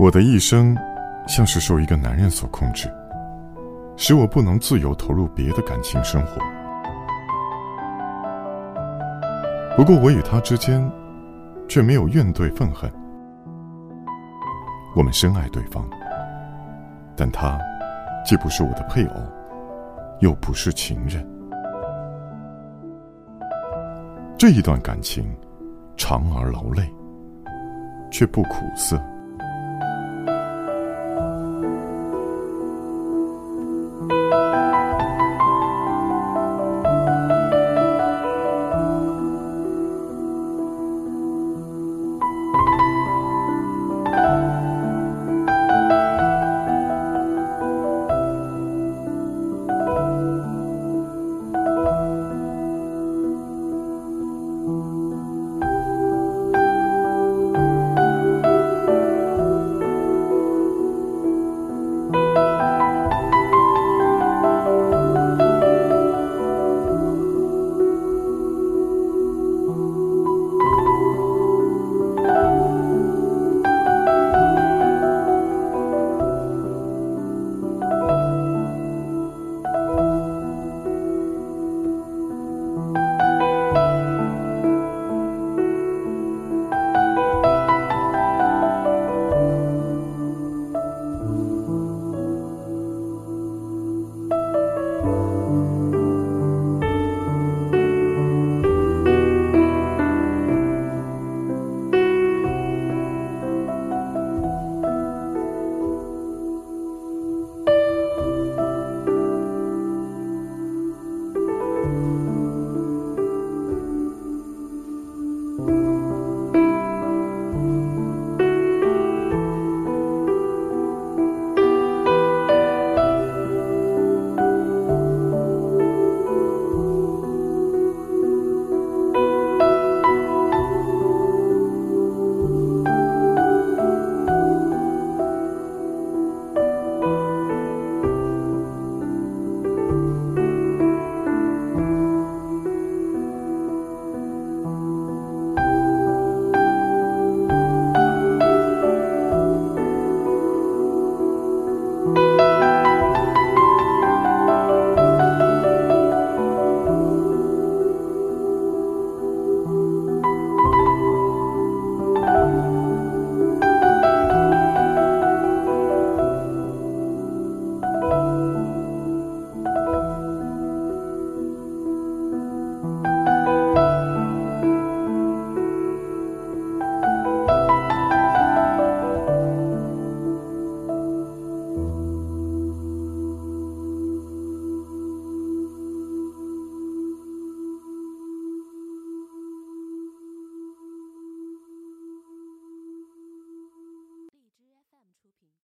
我的一生像是受一个男人所控制使我不能自由投入别的感情生活。不过我与他之间却没有怨怼愤恨。我们深爱对方但他既不是我的配偶又不是情人。这一段感情长而劳累却不苦涩。